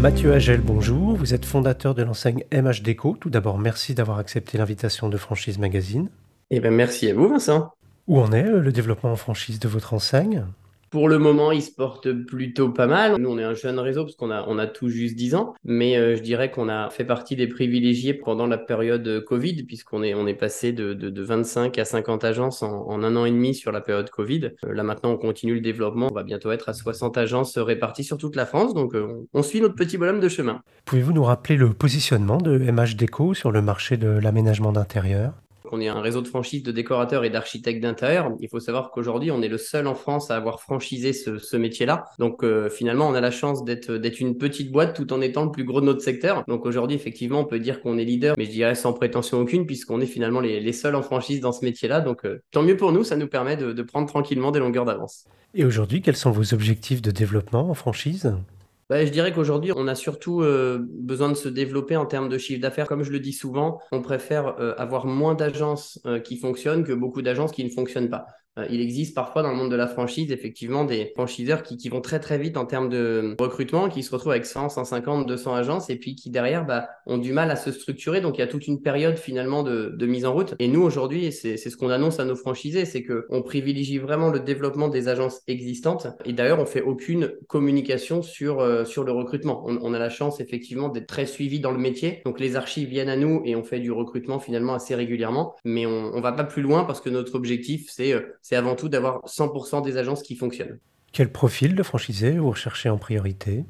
Mathieu Agel, bonjour. Vous êtes fondateur de l'enseigne MH Déco. Tout d'abord, merci d'avoir accepté l'invitation de Franchise Magazine. Eh bien, merci à vous, Vincent. Où en est euh, le développement en franchise de votre enseigne? Pour le moment, il se porte plutôt pas mal. Nous, on est un jeune réseau parce qu'on a, on a tout juste 10 ans, mais euh, je dirais qu'on a fait partie des privilégiés pendant la période Covid, puisqu'on est, passé de, de, 25 à 50 agences en, un an et demi sur la période Covid. Euh, là, maintenant, on continue le développement. On va bientôt être à 60 agences réparties sur toute la France, donc euh, on suit notre petit bonhomme de chemin. Pouvez-vous nous rappeler le positionnement de MH Déco sur le marché de l'aménagement d'intérieur? On est un réseau de franchises de décorateurs et d'architectes d'intérieur. Il faut savoir qu'aujourd'hui, on est le seul en France à avoir franchisé ce, métier-là. Donc euh, finalement, on a la chance d'être d'être une petite boîte tout en étant le plus gros de notre secteur. Donc aujourd'hui, effectivement, on peut dire qu'on est leader, mais je dirais sans prétention aucune, puisqu'on est finalement les, seuls en franchise dans ce métier-là. Donc euh, tant mieux pour nous, ça nous permet de prendre tranquillement des longueurs d'avance. Et aujourd'hui, quels sont vos objectifs de développement en franchise? Bah, je dirais qu'aujourd'hui, on a surtout euh, besoin de se développer en termes de chiffre d'affaires. Comme je le dis souvent, on préfère euh, avoir moins d'agences euh, qui fonctionnent que beaucoup d'agences qui ne fonctionnent pas. Euh, il existe parfois dans le monde de la franchise, effectivement, des franchiseurs qui, vont très très vite en termes de recrutement, qui se retrouvent avec 100, 150, 200 agences et puis qui derrière bah, ont du mal à se structurer. Donc il y a toute une période finalement de, mise en route. Et nous aujourd'hui, c'est ce qu'on annonce à nos franchisés, c'est qu'on privilégie vraiment le développement des agences existantes. Et d'ailleurs, on fait aucune communication sur, euh, sur le recrutement. On, a la chance effectivement d'être très suivi dans le métier. Donc les archives viennent à nous et on fait du recrutement finalement assez régulièrement. Mais on, ne va pas plus loin parce que notre objectif, c'est euh, c'est avant tout d'avoir 100% des agences qui fonctionnent. Quel profil de franchisé vous recherchez en priorité?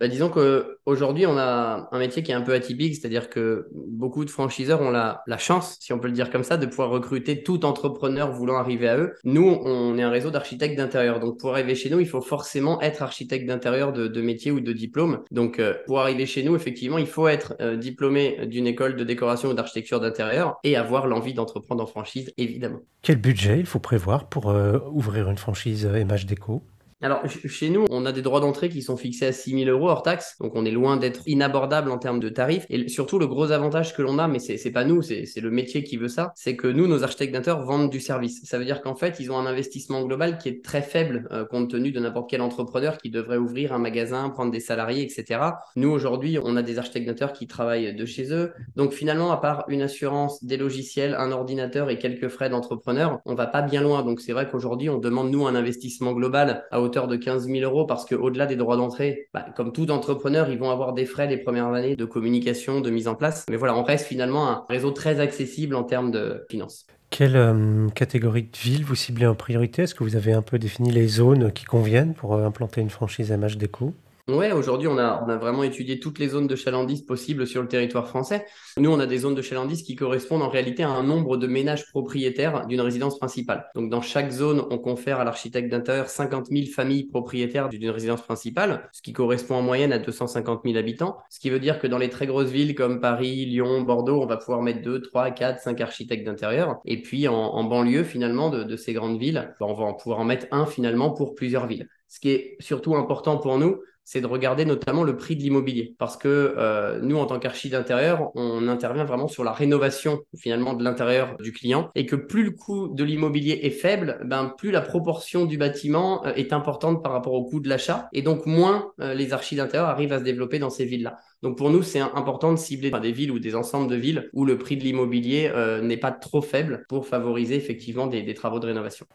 Bah, disons qu'aujourd'hui, on a un métier qui est un peu atypique, c'est-à-dire que beaucoup de franchiseurs ont la, chance, si on peut le dire comme ça, de pouvoir recruter tout entrepreneur voulant arriver à eux. Nous, on est un réseau d'architectes d'intérieur. Donc, pour arriver chez nous, il faut forcément être architecte d'intérieur de, métier ou de diplôme. Donc, euh, pour arriver chez nous, effectivement, il faut être euh, diplômé d'une école de décoration ou d'architecture d'intérieur et avoir l'envie d'entreprendre en franchise, évidemment. Quel budget il faut prévoir pour euh, ouvrir une franchise MH Déco? Alors, chez nous, on a des droits d'entrée qui sont fixés à 6 000 euros hors taxe, donc on est loin d'être inabordable en termes de tarifs. Et surtout, le gros avantage que l'on a, mais c'est pas nous, c'est le métier qui veut ça, c'est que nous, nos architectes d'intérieur vendent du service. Ça veut dire qu'en fait, ils ont un investissement global qui est très faible euh, compte tenu de n'importe quel entrepreneur qui devrait ouvrir un magasin, prendre des salariés, etc. Nous, aujourd'hui, on a des architectes d'intérieur qui travaillent de chez eux. Donc finalement, à part une assurance, des logiciels, un ordinateur et quelques frais d'entrepreneur, on va pas bien loin. Donc c'est vrai qu'aujourd'hui, on demande, nous, un investissement global à hauteur de 15 000 euros parce qu'au-delà des droits d'entrée, bah, comme tout entrepreneur, ils vont avoir des frais les premières années de communication, de mise en place. Mais voilà, on reste finalement un réseau très accessible en termes de finances. Quelle euh, catégorie de ville vous ciblez en priorité? Est-ce que vous avez un peu défini les zones qui conviennent pour euh, implanter une franchise MH Déco Ouais, aujourd'hui, on a, on a vraiment étudié toutes les zones de chalandise possibles sur le territoire français. Nous, on a des zones de chalandise qui correspondent en réalité à un nombre de ménages propriétaires d'une résidence principale. Donc, dans chaque zone, on confère à l'architecte d'intérieur 50 000 familles propriétaires d'une résidence principale, ce qui correspond en moyenne à 250 000 habitants. Ce qui veut dire que dans les très grosses villes comme Paris, Lyon, Bordeaux, on va pouvoir mettre 2, 3, 4, 5 architectes d'intérieur. Et puis, en, banlieue, finalement, de, ces grandes villes, bah, on va pouvoir en mettre un finalement pour plusieurs villes. Ce qui est surtout important pour nous, c'est de regarder notamment le prix de l'immobilier. Parce que euh, nous, en tant qu'archi d'intérieur, on intervient vraiment sur la rénovation finalement de l'intérieur du client et que plus le coût de l'immobilier est faible, ben, plus la proportion du bâtiment euh, est importante par rapport au coût de l'achat et donc moins euh, les archis d'intérieur arrivent à se développer dans ces villes-là. Donc pour nous, c'est important de cibler des villes ou des ensembles de villes où le prix de l'immobilier n'est pas trop faible pour favoriser effectivement des travaux de rénovation.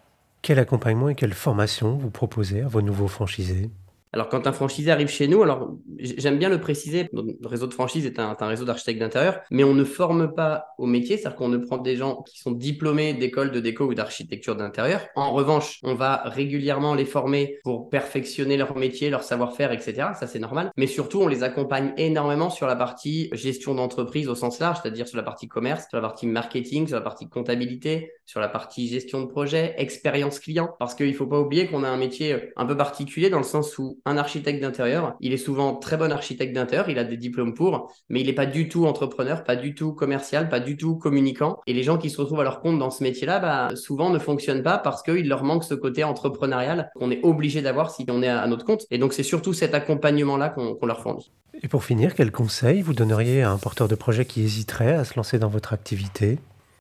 Quel accompagnement et quelle formation vous proposez à vos nouveaux franchisés? Alors, quand un franchisé arrive chez nous, alors j'aime bien le préciser, notre réseau de franchise est un, réseau d'architectes d'intérieur, mais on ne forme pas au métier, c'est-à-dire qu'on ne prend des gens qui sont diplômés d'école de déco ou d'architecture d'intérieur. En revanche, on va régulièrement les former pour perfectionner leur métier, leur savoir-faire, etc. Ça, c'est normal. Mais surtout, on les accompagne énormément sur la partie gestion d'entreprise au sens large, c'est-à-dire sur la partie commerce, sur la partie marketing, sur la partie comptabilité, sur la partie gestion de projet, expérience client, parce qu'il ne faut pas oublier qu'on a un métier un peu particulier dans le sens où un architecte d'intérieur. Il est souvent très bon architecte d'intérieur, il a des diplômes pour, mais il n'est pas du tout entrepreneur, pas du tout commercial, pas du tout communicant. Et les gens qui se retrouvent à leur compte dans ce métier-là, bah, souvent ne fonctionnent pas parce qu'il leur manque ce côté entrepreneurial qu'on est obligé d'avoir si on est à notre compte. Et donc c'est surtout cet accompagnement-là qu'on leur fournit. Et pour finir, quel conseil vous donneriez à un porteur de projet qui hésiterait à se lancer dans votre activité?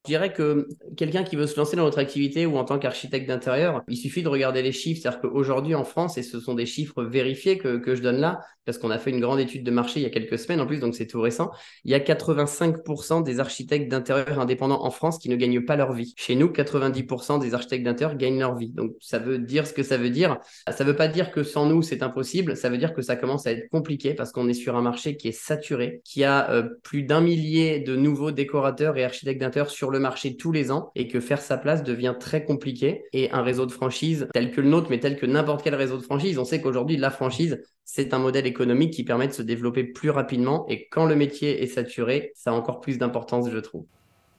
Dirais que quelqu'un qui veut se lancer dans notre activité ou en tant qu'architecte d'intérieur, il suffit de regarder les chiffres. C'est-à-dire qu'aujourd'hui en France, et ce sont des chiffres vérifiés que je donne là, parce qu'on a fait une grande étude de marché il y a quelques semaines en plus, donc c'est tout récent, il y a 85% des architectes d'intérieur indépendants en France qui ne gagnent pas leur vie. Chez nous, 90% des architectes d'intérieur gagnent leur vie. Donc ça veut dire ce que ça veut dire. Ça ne veut pas dire que sans nous, c'est impossible. Ça veut dire que ça commence à être compliqué parce qu'on est sur un marché qui est saturé, qui a euh, plus d'un millier de nouveaux décorateurs et architectes d'intérieur sur le marché tous les ans et que faire sa place devient très compliqué. Et un réseau de franchise tel que le nôtre, mais tel que n'importe quel réseau de franchise, on sait qu'aujourd'hui, la franchise, c'est un modèle économique qui permet de se développer plus rapidement. Et quand le métier est saturé, ça a encore plus d'importance, je trouve.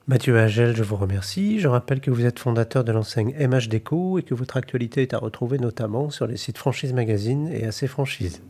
Mathieu Agel, je vous remercie. Je rappelle que vous êtes fondateur de l'enseigne MH Déco et que votre actualité est à retrouver notamment sur les sites Franchise Magazine et AC Franchise.